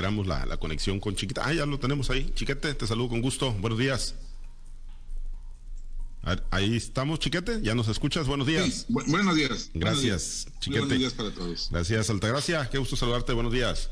esperamos la, la conexión con Chiquita. Ah, ya lo tenemos ahí. Chiquete, te saludo con gusto. Buenos días. Ahí estamos, Chiquete. ¿Ya nos escuchas? Buenos días. buenos días. Gracias, Chiquete. Buenos días para todos. Gracias, Altagracia. Qué gusto saludarte. Buenos días.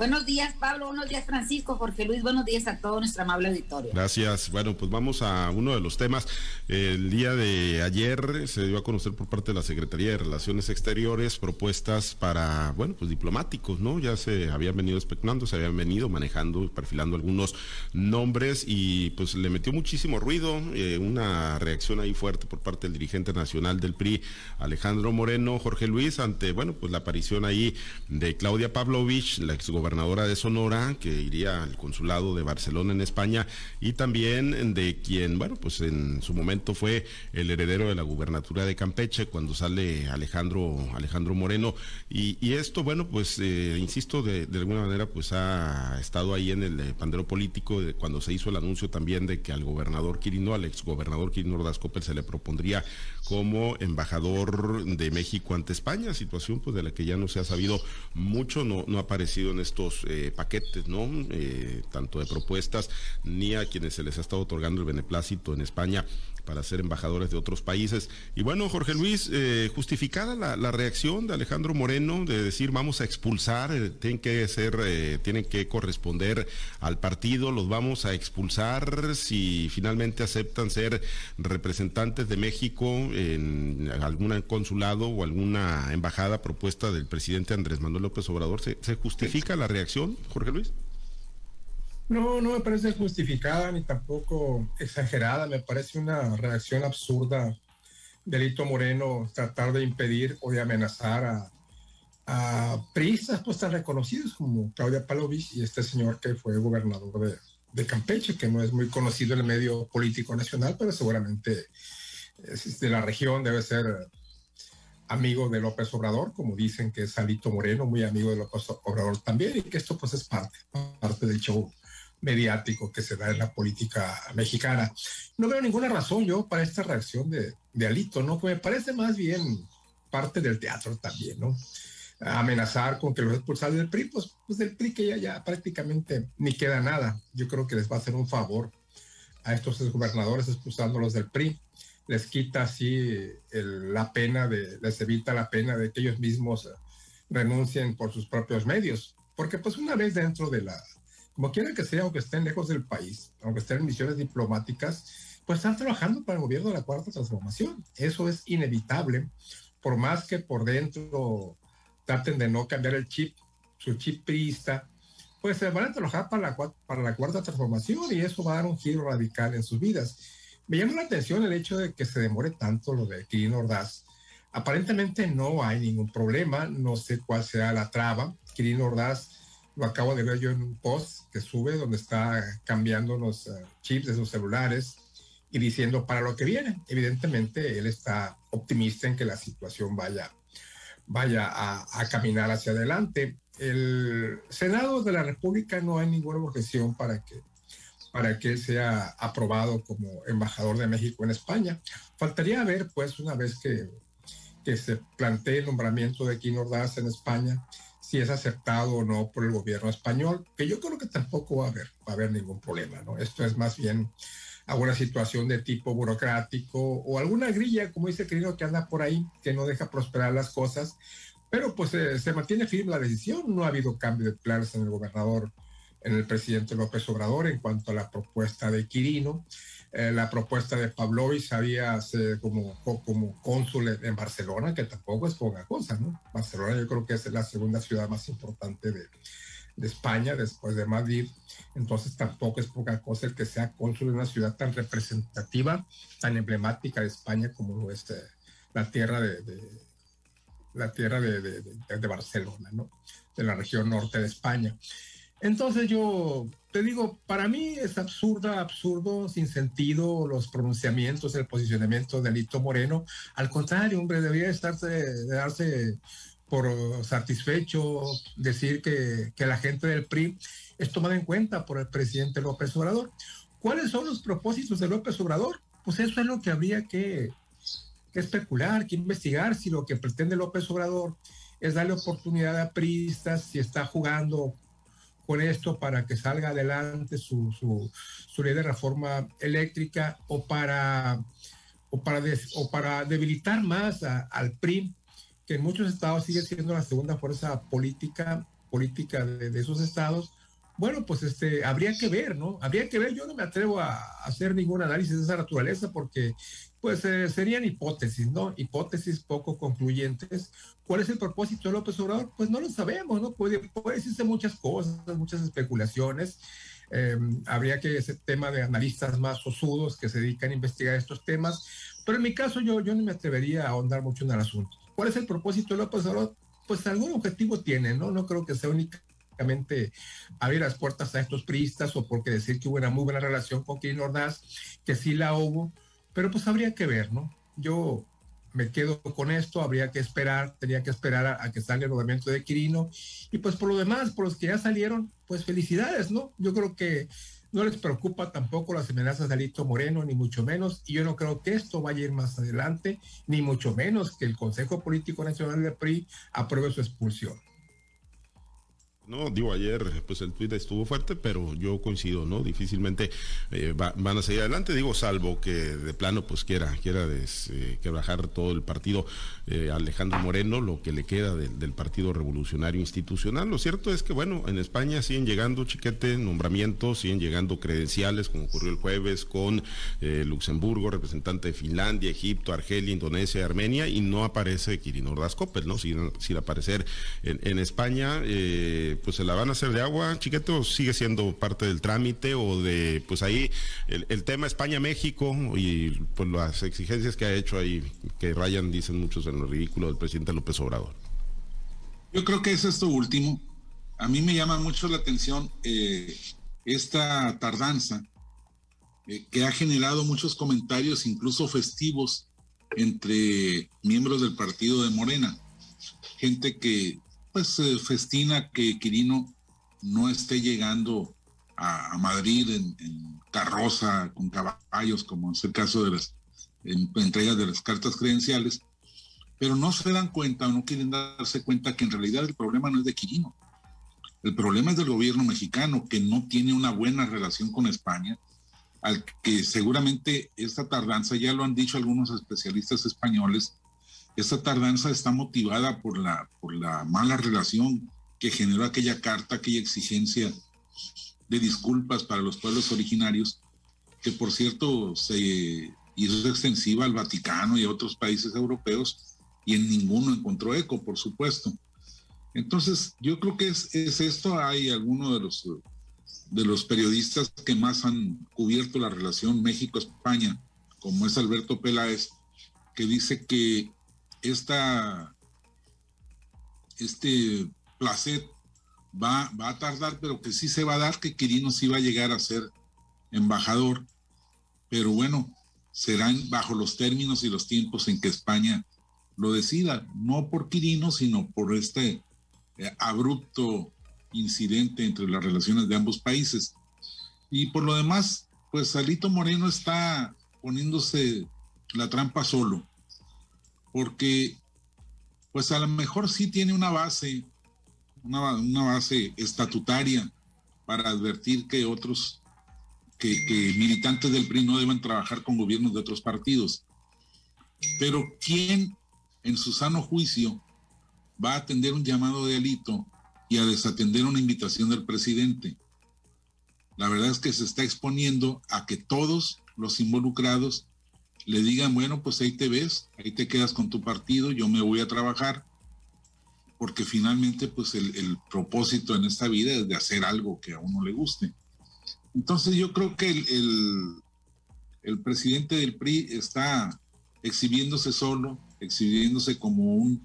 Buenos días, Pablo. Buenos días, Francisco. Jorge Luis. Buenos días a todo nuestro amable auditorio. Gracias. Bueno, pues vamos a uno de los temas. El día de ayer se dio a conocer por parte de la Secretaría de Relaciones Exteriores propuestas para, bueno, pues diplomáticos, ¿no? Ya se habían venido especulando, se habían venido manejando perfilando algunos nombres y pues le metió muchísimo ruido, eh, una reacción ahí fuerte por parte del dirigente nacional del PRI, Alejandro Moreno, Jorge Luis, ante, bueno, pues la aparición ahí de Claudia Pavlovich, la exgobernadora gobernadora de Sonora, que iría al consulado de Barcelona en España, y también de quien, bueno, pues en su momento fue el heredero de la gubernatura de Campeche, cuando sale Alejandro, Alejandro Moreno. Y, esto, bueno, pues, eh, insisto, de, alguna manera, pues ha estado ahí en el eh, pandero político, cuando se hizo el anuncio también de que al gobernador Quirino, al exgobernador Quirino Ordaz se le propondría como embajador de México ante España, situación pues de la que ya no se ha sabido mucho, no, no ha aparecido en estos eh, paquetes, ¿no? Eh, tanto de propuestas, ni a quienes se les ha estado otorgando el beneplácito en España para ser embajadores de otros países. Y bueno, Jorge Luis, eh, justificada la, reacción de Alejandro Moreno de decir vamos a expulsar, tienen que ser, tienen que corresponder al partido, los vamos a expulsar si finalmente aceptan ser representantes de México en algún consulado o alguna embajada propuesta del presidente Andrés Manuel López Obrador. ¿Se, se justifica la reacción, Jorge Luis? No, no me parece justificada ni tampoco exagerada. Me parece una reacción absurda Delito Moreno tratar de impedir o de amenazar a, a priistas pues tan reconocidos como Claudia Palovich y este señor que fue gobernador de, Campeche, que no es muy conocido en el medio político nacional, pero seguramente de la región, debe ser amigo de López Obrador, como dicen que es Salito Moreno, muy amigo de López Obrador también, y que esto pues es parte, parte del show mediático que se da en la política mexicana. No veo ninguna razón yo para esta reacción de, de Alito, ¿no? Que me parece más bien parte del teatro también, ¿no? amenazar con que los expulsar del PRI, pues, pues del PRI que ya, ya prácticamente ni queda nada. Yo creo que les va a hacer un favor a estos gobernadores expulsándolos del PRI les quita así la pena de, les evita la pena de que ellos mismos renuncien por sus propios medios. Porque pues una vez dentro de la, como quiera que sea, aunque estén lejos del país, aunque estén en misiones diplomáticas, pues están trabajando para el gobierno de la Cuarta Transformación. Eso es inevitable, por más que por dentro traten de no cambiar el chip, su chip priista, pues se van a trabajar para la, para la Cuarta Transformación y eso va a dar un giro radical en sus vidas. Me llama la atención el hecho de que se demore tanto lo de Kirin Ordaz. Aparentemente no hay ningún problema, no sé cuál será la traba. Kirin Ordaz lo acabo de ver yo en un post que sube donde está cambiando los eh, chips de sus celulares y diciendo para lo que viene. Evidentemente él está optimista en que la situación vaya, vaya a, a caminar hacia adelante. El Senado de la República no hay ninguna objeción para que para que sea aprobado como embajador de México en España. Faltaría ver, pues, una vez que, que se plantee el nombramiento de Quino Ordaz en España, si es aceptado o no por el gobierno español, que yo creo que tampoco va a haber, va a haber ningún problema, ¿no? Esto es más bien alguna situación de tipo burocrático o alguna grilla, como dice Quirino, que anda por ahí, que no deja prosperar las cosas, pero pues eh, se mantiene firme la decisión, no ha habido cambio de planes en el gobernador en el presidente López Obrador en cuanto a la propuesta de Quirino. Eh, la propuesta de Pavlovich había ser como, como cónsul en Barcelona, que tampoco es poca cosa, ¿no? Barcelona yo creo que es la segunda ciudad más importante de, de España después de Madrid, entonces tampoco es poca cosa el que sea cónsul en una ciudad tan representativa, tan emblemática de España como lo es eh, la tierra de, de la tierra de, de, de, Barcelona, ¿no? De la región norte de España. Entonces yo te digo, para mí es absurda, absurdo, sin sentido los pronunciamientos, el posicionamiento de Lito Moreno. Al contrario, hombre, debería estarse, de darse por satisfecho, decir que, que la gente del PRI es tomada en cuenta por el presidente López Obrador. ¿Cuáles son los propósitos de López Obrador? Pues eso es lo que habría que, que especular, que investigar si lo que pretende López Obrador es darle oportunidad a priistas, si está jugando con esto para que salga adelante su, su, ley de reforma eléctrica o para, o para, o para debilitar más al PRI, que en muchos estados sigue siendo la segunda fuerza política, política de, de esos estados, bueno, pues este, habría que ver, ¿no? Habría que ver, yo no me atrevo a hacer ningún análisis de esa naturaleza porque pues eh, serían hipótesis, ¿no? Hipótesis poco concluyentes. ¿Cuál es el propósito de López Obrador? Pues no lo sabemos, ¿no? Puede, puede decirse muchas cosas, muchas especulaciones. Em, habría que ese tema de analistas más osudos que se dedican a investigar estos temas, pero en mi caso yo, yo no me atrevería a ahondar mucho en el asunto. ¿Cuál es el propósito de López Obrador? Pues algún objetivo tiene, ¿no? No creo que sea única abrir las puertas a estos priistas o porque decir que hubo una muy buena relación con Kirin Ordaz, que sí la hubo, pero pues habría que ver, ¿no? Yo me quedo con esto, habría que esperar, tenía que esperar a, que salga el movimiento de Quirino y pues por lo demás, por los que ya salieron, pues felicidades, ¿no? Yo creo que no les preocupa tampoco las amenazas de Alito Moreno, ni mucho menos, y yo no creo que esto vaya a ir más adelante, ni mucho menos que el Consejo Político Nacional de PRI apruebe su expulsión. No, digo, ayer pues el tuit estuvo fuerte, pero yo coincido, ¿no? Difícilmente eh, van a seguir adelante, digo, salvo que de plano pues quiera, quiera eh, todo el partido eh, Alejandro Moreno, lo que le queda del Partido Revolucionario Institucional. Lo cierto es que, bueno, en España siguen llegando chiquete, nombramientos, siguen llegando credenciales, como ocurrió el jueves con Luxemburgo, representante de Finlandia, Egipto, Argelia, Indonesia, Armenia, y no aparece Kirin Ordaz ¿no? Sin, sin aparecer en, en España pues se la van a hacer de agua, chiquete, o sigue siendo parte del trámite o de, pues ahí el, tema España-México y pues las exigencias que ha hecho ahí, que rayan, dicen muchos en lo ridículo del presidente López Obrador. Yo creo que es esto último. A mí me llama mucho la atención eh, esta tardanza eh, que ha generado muchos comentarios, incluso festivos, entre miembros del partido de Morena. Gente que pues festina que Quirino no esté llegando a, Madrid en, carroza con caballos, como es el caso de las entregas de las cartas credenciales, pero no se dan cuenta o no quieren darse cuenta que en realidad el problema no es de Quirino. El problema es del gobierno mexicano, que no tiene una buena relación con España, al que seguramente esta tardanza, ya lo han dicho algunos especialistas españoles, esta tardanza está motivada por la, por la mala relación que generó aquella carta, aquella exigencia de disculpas para los pueblos originarios, que por cierto se hizo extensiva al Vaticano y a otros países europeos y en ninguno encontró eco, por supuesto. Entonces, yo creo que es, es esto. Hay algunos de los, de los periodistas que más han cubierto la relación México-España, como es Alberto Peláez, que dice que esta, este placer va, va a tardar, pero que sí se va a dar, que Quirino sí va a llegar a ser embajador, pero bueno, serán bajo los términos y los tiempos en que España lo decida, no por Quirino, sino por este eh, abrupto incidente entre las relaciones de ambos países. Y por lo demás, pues Salito Moreno está poniéndose la trampa solo porque pues a lo mejor sí tiene una base, una, base estatutaria para advertir que otros, que, que, militantes del PRI no deben trabajar con gobiernos de otros partidos. Pero ¿quién en su sano juicio va a atender un llamado de delito y a desatender una invitación del presidente? La verdad es que se está exponiendo a que todos los involucrados le digan, bueno, pues ahí te ves, ahí te quedas con tu partido, yo me voy a trabajar, porque finalmente pues el, propósito en esta vida es de hacer algo que a uno le guste. Entonces yo creo que el, el, presidente del PRI está exhibiéndose solo, exhibiéndose como un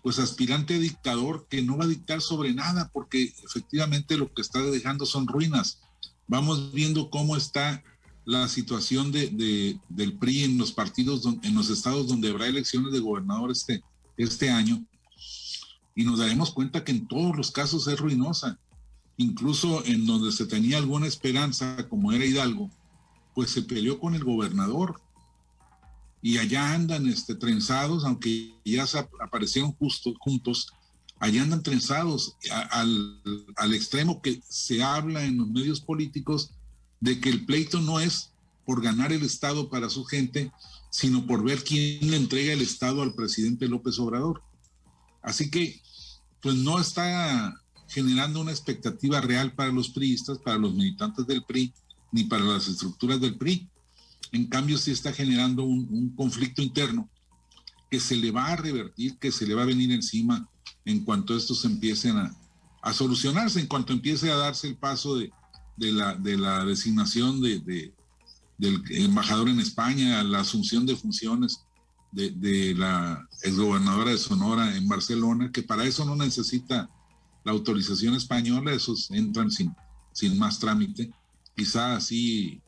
pues aspirante dictador que no va a dictar sobre nada, porque efectivamente lo que está dejando son ruinas. Vamos viendo cómo está la situación de, del PRI en los partidos, en los estados donde habrá elecciones de gobernador este, este año, y nos daremos cuenta que en todos los casos es ruinosa. Incluso en donde se tenía alguna esperanza, como era Hidalgo, pues se peleó con el gobernador. Y allá andan este, trenzados, aunque ya se aparecieron justo, juntos allá andan trenzados al, al extremo que se habla en los medios políticos de que el pleito no es por ganar el Estado para su gente, sino por ver quién le entrega el Estado al presidente López Obrador. Así que, pues no está generando una expectativa real para los priistas, para los militantes del PRI, ni para las estructuras del PRI. En cambio, sí está generando un, conflicto interno que se le va a revertir, que se le va a venir encima en cuanto estos empiecen a, a solucionarse, en cuanto empiece a darse el paso de, de, la, de la, designación de, de, del embajador en España, la asunción de funciones de, la exgobernadora de Sonora en Barcelona, que para eso no necesita la autorización española, esos entran sin, sin más trámite. Quizá así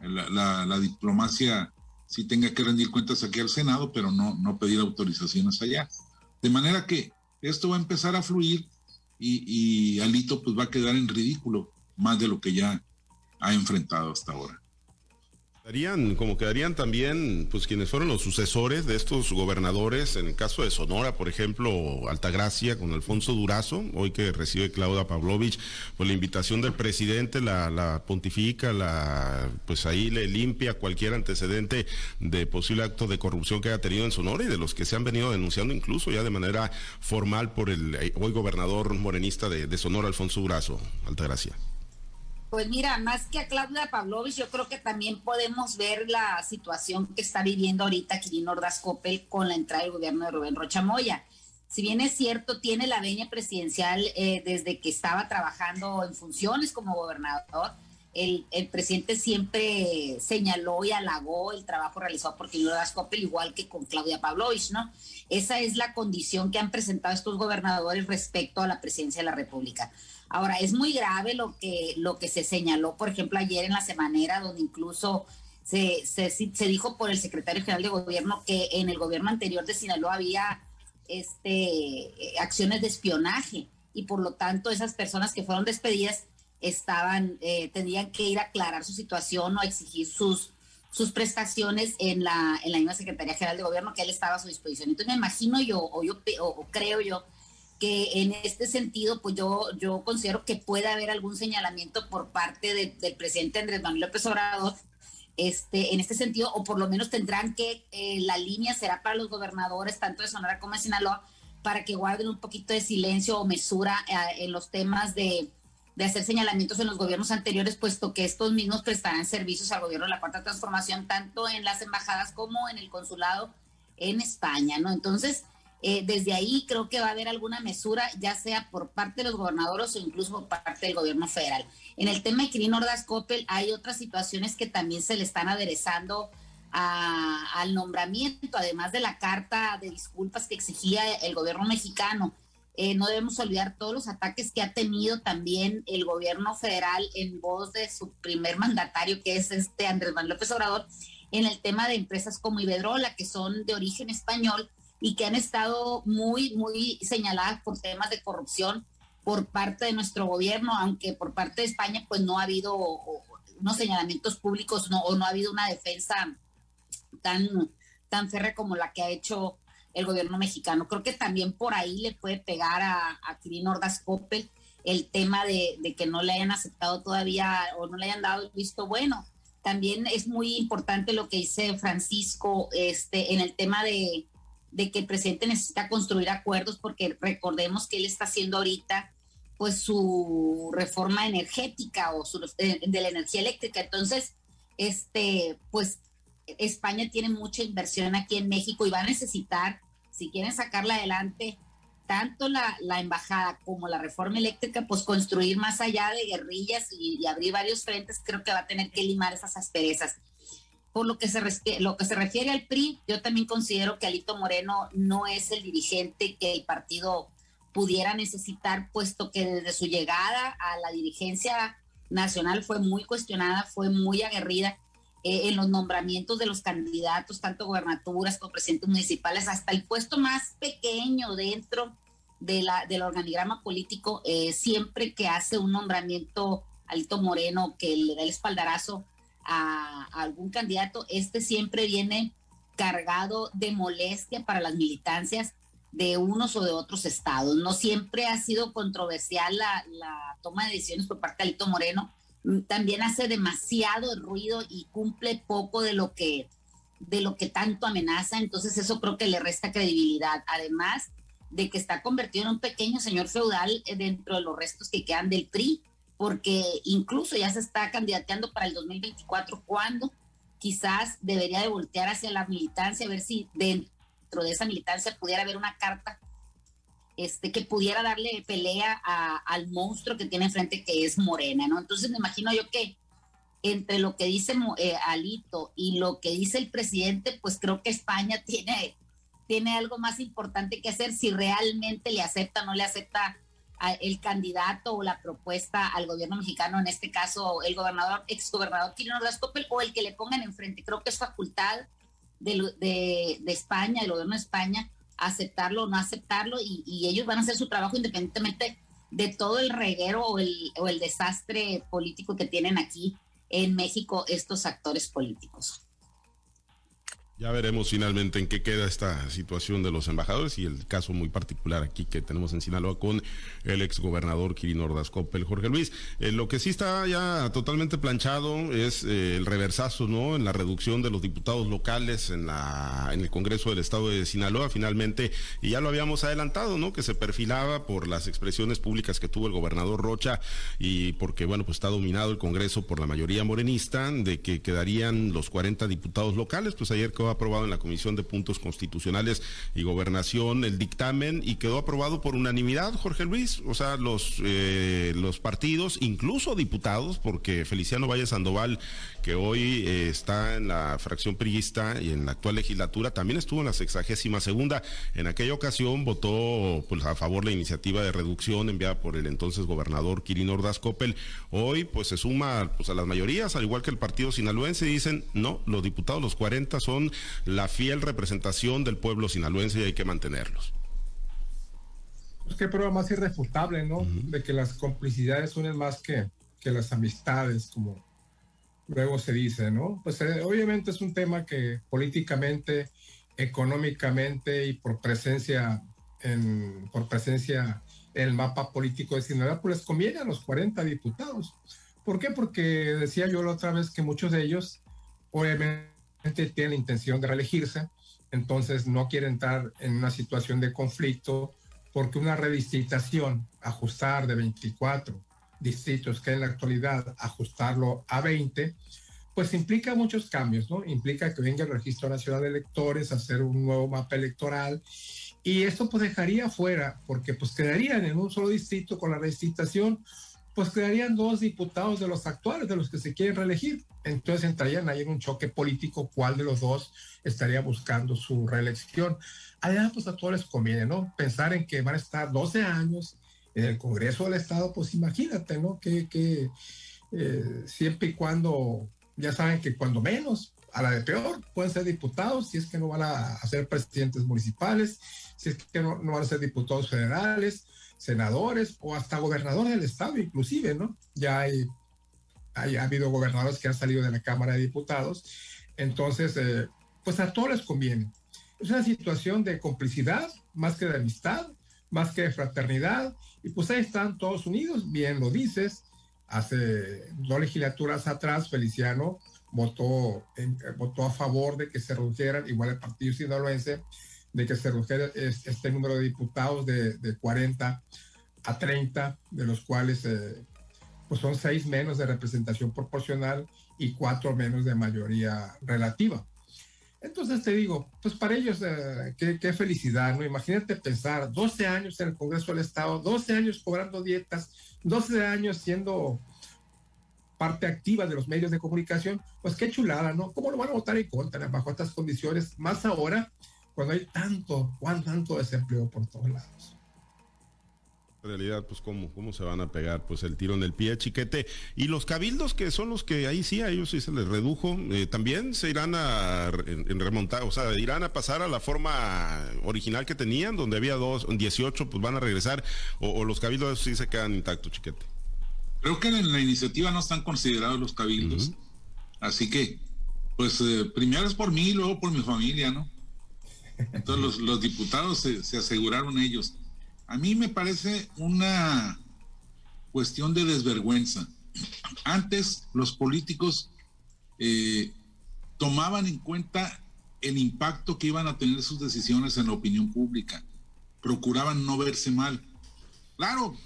la, la, diplomacia sí tenga que rendir cuentas aquí al Senado, pero no, no pedir autorizaciones allá. De manera que esto va a empezar a fluir y, y Alito pues va a quedar en ridículo más de lo que ya ha enfrentado hasta ahora como quedarían también, pues quienes fueron los sucesores de estos gobernadores, en el caso de Sonora, por ejemplo, Altagracia con Alfonso Durazo, hoy que recibe Claudia Pavlovich, pues la invitación del presidente la, pontifica, la, pues ahí le limpia cualquier antecedente de posible acto de corrupción que haya tenido en Sonora y de los que se han venido denunciando incluso ya de manera formal por el eh, hoy gobernador morenista de, de Sonora, Alfonso Durazo, Altagracia. Pues mira, más que a Claudia Pavlovich, yo creo que también podemos ver la situación que está viviendo ahorita Quirino Ordaz Coppel con la entrada del gobierno de Rubén Rocha Moya. Si bien es cierto, tiene la veña presidencial eh, desde que estaba trabajando en funciones como gobernador, el, presidente siempre señaló y halagó el trabajo realizado por Quirino Ordaz Coppel, igual que con Claudia Pavlovich, ¿no? Esa es la condición que han presentado estos gobernadores respecto a la presidencia de la República. Ahora, es muy grave lo que, lo que se señaló, por ejemplo, ayer en la semanera, donde incluso se, se, dijo por el secretario general de gobierno que en el gobierno anterior de Sinaloa había este, acciones de espionaje y por lo tanto esas personas que fueron despedidas estaban, eh, tenían que ir a aclarar su situación o exigir sus, sus prestaciones en la, en la misma Secretaría General de Gobierno que él estaba a su disposición. Entonces me imagino yo, o yo o creo yo, que en este sentido, pues yo, yo considero que puede haber algún señalamiento por parte del presidente Andrés Manuel López Obrador este, en este sentido, o por lo menos tendrán que, eh, la línea será para los gobernadores, tanto de Sonora como de Sinaloa, para que guarden un poquito de silencio o mesura eh, en los temas de, de, hacer señalamientos en los gobiernos anteriores, puesto que estos mismos prestarán servicios al gobierno de la Cuarta Transformación, tanto en las embajadas como en el consulado en España, ¿no? Entonces, eh, desde ahí creo que va a haber alguna mesura, ya sea por parte de los gobernadores o incluso por parte del gobierno federal. En el tema de Quirino Ordaz Coppel hay otras situaciones que también se le están aderezando al nombramiento, además de la carta de disculpas que exigía el gobierno mexicano. Eh, no debemos olvidar todos los ataques que ha tenido también el gobierno federal en voz de su primer mandatario, que es este Andrés Manuel López Obrador, en el tema de empresas como Iberdrola, que son de origen español y que han estado muy, muy señaladas por temas de corrupción por parte de nuestro gobierno, aunque por parte de España pues no ha habido unos señalamientos públicos no, o no ha habido una defensa tan, tan férrea como la que ha hecho el gobierno mexicano. Creo que también por ahí le puede pegar a, a Kirin Ordaz Coppel el tema de, de, que no le hayan aceptado todavía o no le hayan dado el visto bueno. También es muy importante lo que dice Francisco este, en el tema de, de que el presidente necesita construir acuerdos porque recordemos que él está haciendo ahorita pues su reforma energética o su, de, la energía eléctrica. Entonces, este, pues España tiene mucha inversión aquí en México y va a necesitar, si quieren sacarla adelante, tanto la, la embajada como la reforma eléctrica, pues construir más allá de guerrillas y, abrir varios frentes, creo que va a tener que limar esas asperezas. Por lo que, se, lo que se refiere al PRI, yo también considero que Alito Moreno no es el dirigente que el partido pudiera necesitar, puesto que desde su llegada a la dirigencia nacional fue muy cuestionada, fue muy aguerrida eh, en los nombramientos de los candidatos, tanto gobernaturas como presidentes municipales, hasta el puesto más pequeño dentro de la, del organigrama político, eh, siempre que hace un nombramiento Alito Moreno que le da el espaldarazo a, algún candidato, este siempre viene cargado de molestia para las militancias, de unos o de otros estados. No siempre ha sido controversial la, toma de decisiones por parte de Alito Moreno. También hace demasiado ruido y cumple poco de lo que de lo que tanto amenaza, entonces eso creo que le resta credibilidad. Además de que está convertido en un pequeño señor feudal eh, dentro de los restos que quedan del PRI, porque incluso ya se está candidateando para el 2024, cuando quizás debería de voltear hacia la militancia, a ver si dentro de esa militancia pudiera haber una carta este, que pudiera darle pelea al monstruo que tiene enfrente, que es Morena, ¿no? Entonces me imagino yo que entre lo que dice eh, Alito y lo que dice el presidente, pues creo que España tiene, tiene algo más importante que hacer si realmente le acepta o no le acepta el candidato o la propuesta al gobierno mexicano, en este caso el gobernador, exgobernador Quirino Ordaz o el que le pongan enfrente. Creo que es facultad de, de, España, del gobierno de España, aceptarlo o no aceptarlo y, ellos van a hacer su trabajo independientemente de todo el reguero o el, o el desastre político que tienen aquí en México estos actores políticos. Ya veremos finalmente en qué queda esta situación de los embajadores y el caso muy particular aquí que tenemos en Sinaloa con el ex gobernador Kirin Ordaz Coppel, Jorge Luis. Eh, lo que sí está ya totalmente planchado es eh, el reversazo, ¿no? En la reducción de los diputados locales en la en el Congreso del Estado de Sinaloa, finalmente, y ya lo habíamos adelantado, ¿no? Que se perfilaba por las expresiones públicas que tuvo el gobernador Rocha y porque, bueno, pues está dominado el Congreso por la mayoría morenista, de que quedarían los 40 diputados locales, pues ayer aprobado en la Comisión de Puntos Constitucionales y Gobernación el dictamen y quedó aprobado por unanimidad, Jorge Luis. O sea, los, eh, los partidos, incluso diputados, porque Feliciano Valle Sandoval, que hoy eh, está en la fracción priista y en la actual legislatura, también estuvo en la sexagésima segunda. En aquella ocasión votó pues, a favor la iniciativa de reducción enviada por el entonces gobernador Quirino Ordaz Coppel. Hoy pues se suma pues, a las mayorías, al igual que el partido sinaloense, dicen, no, los diputados, los 40 son la fiel representación del pueblo sinaloense y hay que mantenerlos. Pues qué prueba más irrefutable, ¿no? De que las complicidades unen más que, que las amistades, como luego se dice, ¿no? Pues eh, obviamente es un tema que políticamente, económicamente y por presencia en, por presencia en el mapa político de Sinaloa, pues les conviene a los 40 diputados. ¿Por qué? Porque decía yo la otra vez que muchos de ellos, obviamente, tiene la intención de reelegirse, entonces no quiere entrar en una situación de conflicto porque una redistritación, ajustar de 24 distritos que en la actualidad, ajustarlo a 20, pues implica muchos cambios, ¿no? Implica que venga el Registro Nacional de Electores, hacer un nuevo mapa electoral, y esto pues dejaría fuera, porque pues quedarían en un solo distrito con la redistritación pues quedarían dos diputados de los actuales, de los que se quieren reelegir. Entonces entrarían ahí en un choque político, cuál de los dos estaría buscando su reelección. Además, pues a todos les conviene, ¿no? Pensar en que van a estar 12 años en el Congreso del Estado, pues imagínate, ¿no? Que, que eh, siempre y cuando, ya saben que cuando menos, a la de peor, pueden ser diputados, si es que no van a, ser presidentes municipales, si es que no, no van a ser diputados federales, senadores o hasta gobernadores del estado, inclusive, ¿no? Ya hay, hay ha habido gobernadores que han salido de la Cámara de Diputados. Entonces, eh, pues a todos les conviene. Es una situación de complicidad, más que de amistad, más que de fraternidad, y pues ahí están todos unidos, bien lo dices. Hace dos legislaturas atrás, Feliciano votó, votó a favor de que se redujeran, igual el partido sinaloense, de que se redujera este número de diputados de, de 40 a 30, de los cuales eh, pues son seis menos de representación proporcional y cuatro menos de mayoría relativa. Entonces te digo, pues para ellos, eh, qué, qué, felicidad, ¿no? Imagínate pensar 12 años en el Congreso del Estado, 12 años cobrando dietas, 12 años siendo parte activa de los medios de comunicación, pues qué chulada, ¿no? ¿Cómo lo van a votar en contra bajo estas condiciones? Más ahora cuando hay tanto, cuán tanto desempleo por todos lados. En realidad, pues cómo, cómo se van a pegar pues el tiro en el pie, chiquete. Y los cabildos que son los que ahí sí, a ellos sí se les redujo, eh, también se irán a en, remontar, o sea, irán a pasar a la forma original que tenían, donde había dos, 18, pues van a regresar, o, los cabildos sí se quedan intactos, chiquete. Creo que en la iniciativa no están considerados los cabildos. Así que, pues eh, primero es por mí y luego por mi familia, ¿no? Entonces los, diputados se, aseguraron ellos. A mí me parece una cuestión de desvergüenza. Antes los políticos eh, tomaban en cuenta el impacto que iban a tener sus decisiones en la opinión pública. Procuraban no verse mal. Claro,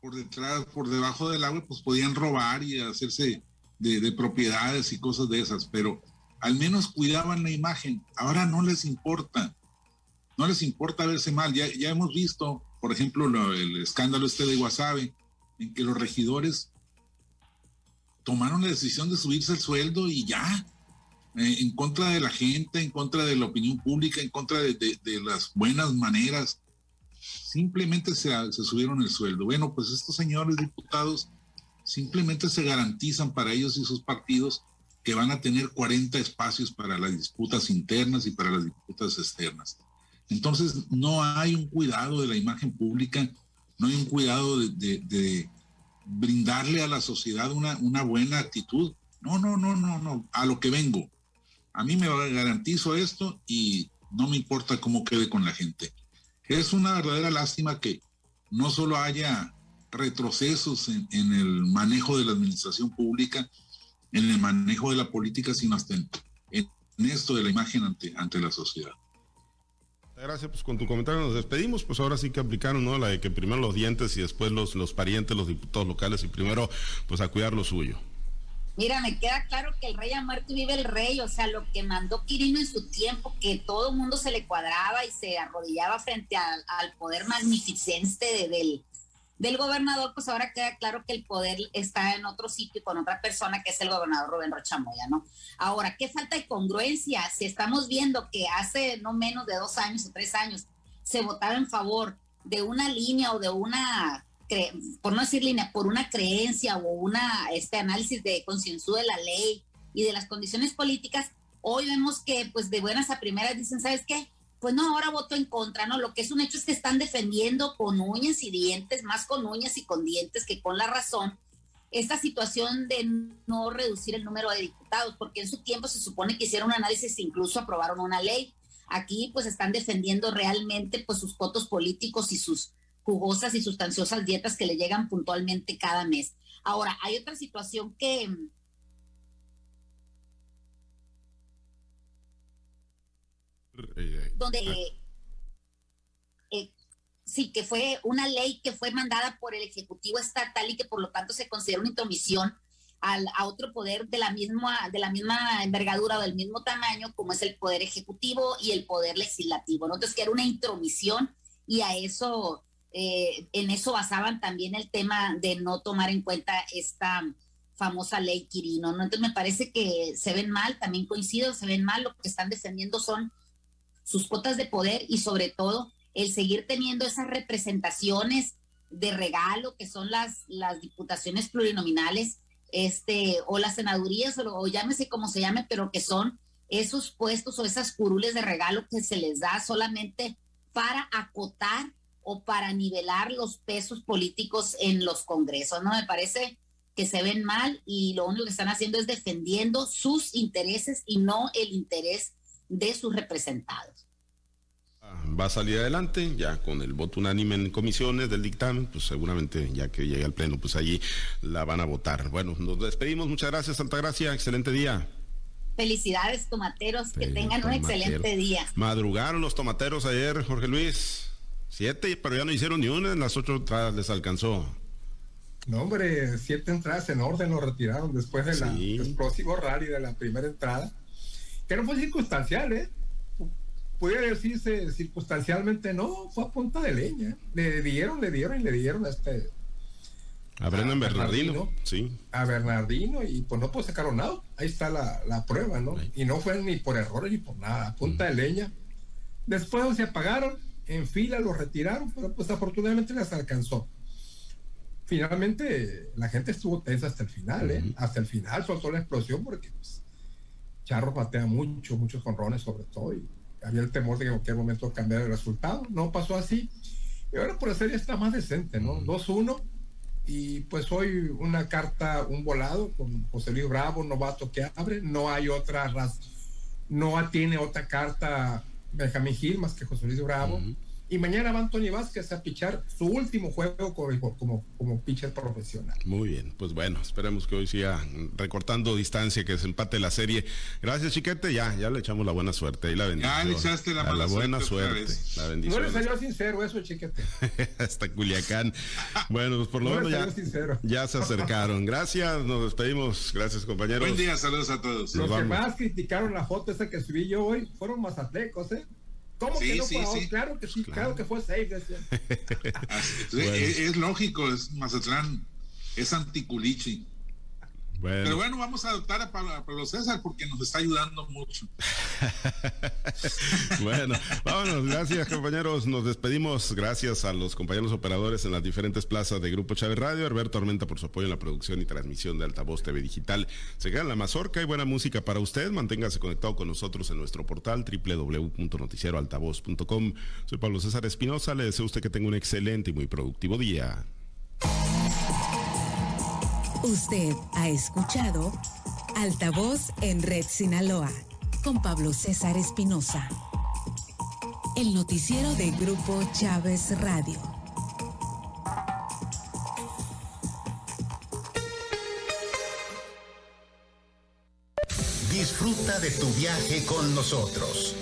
por detrás, por debajo del agua, pues podían robar y hacerse de, propiedades y cosas de esas, pero al menos cuidaban la imagen. Ahora no les importa, no les importa verse mal. Ya, hemos visto, por ejemplo, el escándalo este de Guasave, en que los regidores tomaron la decisión de subirse el sueldo y ya, eh, en contra de la gente, en contra de la opinión pública, en contra de, las buenas maneras. Simplemente se, se subieron el sueldo. Bueno, pues estos señores diputados simplemente se garantizan para ellos y sus partidos que van a tener 40 espacios para las disputas internas y para las disputas externas. Entonces, no hay un cuidado de la imagen pública, no hay un cuidado de, brindarle a la sociedad una, buena actitud. No, no, no, no, no, a lo que vengo. A mí me garantizo esto y no me importa cómo quede con la gente. Es una verdadera lástima que no solo haya retrocesos en, el manejo de la administración pública, en el manejo de la política, sino hasta en, esto de la imagen ante, ante la sociedad. Gracias, pues con tu comentario nos despedimos, pues ahora sí que aplicaron, ¿no? La de que primero los dientes y después los, los parientes, los diputados locales y primero pues a cuidar lo suyo. Mira, me queda claro que el rey ha muerto y vive el rey, o sea, lo que mandó Quirino en su tiempo, que todo el mundo se le cuadraba y se arrodillaba frente al, al poder magnificente de, del, del gobernador, pues ahora queda claro que el poder está en otro sitio y con otra persona que es el gobernador Rubén Rochamoya, ¿no? Ahora, ¿qué falta de congruencia? Si estamos viendo que hace no menos de dos años o tres años se votaba en favor de una línea o de una, por no decir línea, por una creencia o una, este análisis de concienzudo de la ley y de las condiciones políticas, hoy vemos que pues de buenas a primeras dicen, ¿sabes qué? Pues no, ahora voto en contra, ¿no? Lo que es un hecho es que están defendiendo con uñas y dientes, más con uñas y con dientes que con la razón, esta situación de no reducir el número de diputados, porque en su tiempo se supone que hicieron un análisis incluso aprobaron una ley. Aquí pues están defendiendo realmente pues sus cotos políticos y sus jugosas y sustanciosas dietas que le llegan puntualmente cada mes. Ahora, hay otra situación que, Eh, donde eh, sí, que fue una ley que fue mandada por el Ejecutivo Estatal y que por lo tanto se considera una intromisión al, a otro poder de la, misma, de la misma envergadura o del mismo tamaño como es el Poder Ejecutivo y el Poder Legislativo. Entonces, que era una intromisión y a eso, eh, en eso basaban también el tema de no tomar en cuenta esta famosa ley Quirino. ¿no? Entonces, me parece que se ven mal, también coincido, se ven mal, lo que están defendiendo son sus cuotas de poder y sobre todo el seguir teniendo esas representaciones de regalo que son las, las diputaciones plurinominales este, o las senadurías o, llámese como se llame, pero que son esos puestos o esas curules de regalo que se les da solamente para acotar o para nivelar los pesos políticos en los congresos, ¿no? Me parece que se ven mal y lo único que están haciendo es defendiendo sus intereses y no el interés de sus representados. Ah, va a salir adelante ya con el voto unánime en comisiones del dictamen, pues seguramente ya que llegue al pleno, pues allí la van a votar. Bueno, nos despedimos, muchas gracias, Altagracia, excelente día. Felicidades, tomateros, que tengan un excelente día. Madrugaron los tomateros ayer, Jorge Luis. Siete, pero ya no hicieron ni una, en las ocho entradas les alcanzó. No, hombre, siete entradas en orden lo retiraron después de la explosivo rally de la primera entrada que no fue circunstancial, ¿eh? Pudiera decirse circunstancialmente, no, fue a punta de leña. Le dieron, le dieron y le dieron a este. A Brendan Bernardino, sí. A Bernardino y pues no pues sacaron nada. Ahí está la, prueba, ¿no? Y no fue ni por errores ni por nada, a punta de leña. Después se apagaron, en fila lo retiraron, pero pues afortunadamente les alcanzó. Finalmente la gente estuvo tensa hasta el final, ¿eh? Hasta el final soltó la explosión porque pues, Charro batea mucho, muchos conrones sobre todo, y había el temor de que en cualquier momento cambiara el resultado. No pasó así. Y ahora por hacer ya está más decente, ¿no? 2-1. Y pues hoy una carta, un volado con José Luis Bravo, novato que abre. No hay otra. No tiene otra carta Benjamín Gil más que José Luis Bravo. Y mañana va Antonio Vázquez a pichar su último juego como, como, como pitcher profesional. Muy bien, pues bueno, esperemos que hoy siga recortando distancia, que se empate la serie. Gracias, Chiquete, ya, ya le echamos la buena suerte y la bendición. Ya le echaste la, la buena suerte. La bendición. No le salió sincero eso, Chiquete. Hasta Culiacán. bueno, pues por lo menos ya, ya, se acercaron. Gracias, nos despedimos. Gracias, compañeros. Buen día, saludos a todos. Los que más criticaron la foto esa que subí yo hoy fueron mazatlecos, ¿eh? ¿Cómo que no fue Claro que sí, claro, que fue safe. es, lógico, es Mazatlán, es anticulichi. Pero bueno, vamos a adoptar a Pablo, César porque nos está ayudando mucho. bueno, vámonos. Gracias, compañeros. Nos despedimos. Gracias a los compañeros operadores en las diferentes plazas de Grupo Chávez Radio. Alberto Armenta por su apoyo en la producción y transmisión de Altavoz TV Digital. Se queda en la mazorca y buena música para usted. Manténgase conectado con nosotros en nuestro portal www.noticieroaltavoz.com. Soy Pablo César Espinosa. Le deseo a usted que tenga un excelente y muy productivo día. Usted ha escuchado Altavoz en Red Sinaloa con Pablo César Espinosa. El noticiero de Grupo Chávez Radio. Disfruta de tu viaje con nosotros.